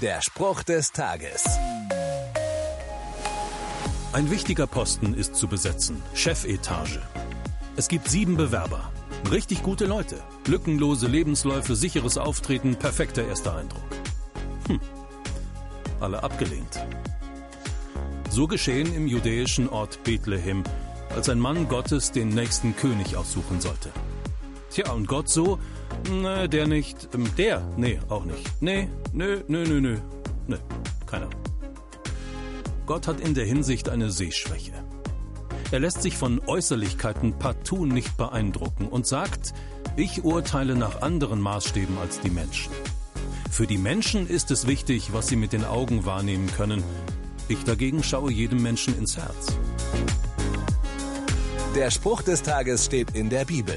Der Spruch des Tages. Ein wichtiger Posten ist zu besetzen, Chefetage. Es gibt sieben Bewerber. Richtig gute Leute. Lückenlose Lebensläufe, sicheres Auftreten, perfekter erster Eindruck. Hm. Alle abgelehnt. So geschehen im judäischen Ort Bethlehem, als ein Mann Gottes den nächsten König aussuchen sollte. Tja, und Gott so, ne, der nicht, ähm, der, nee, auch nicht. Nee, nö, nö, nö, nö, nö, keiner. Gott hat in der Hinsicht eine Sehschwäche. Er lässt sich von Äußerlichkeiten partout nicht beeindrucken und sagt, ich urteile nach anderen Maßstäben als die Menschen. Für die Menschen ist es wichtig, was sie mit den Augen wahrnehmen können. Ich dagegen schaue jedem Menschen ins Herz. Der Spruch des Tages steht in der Bibel.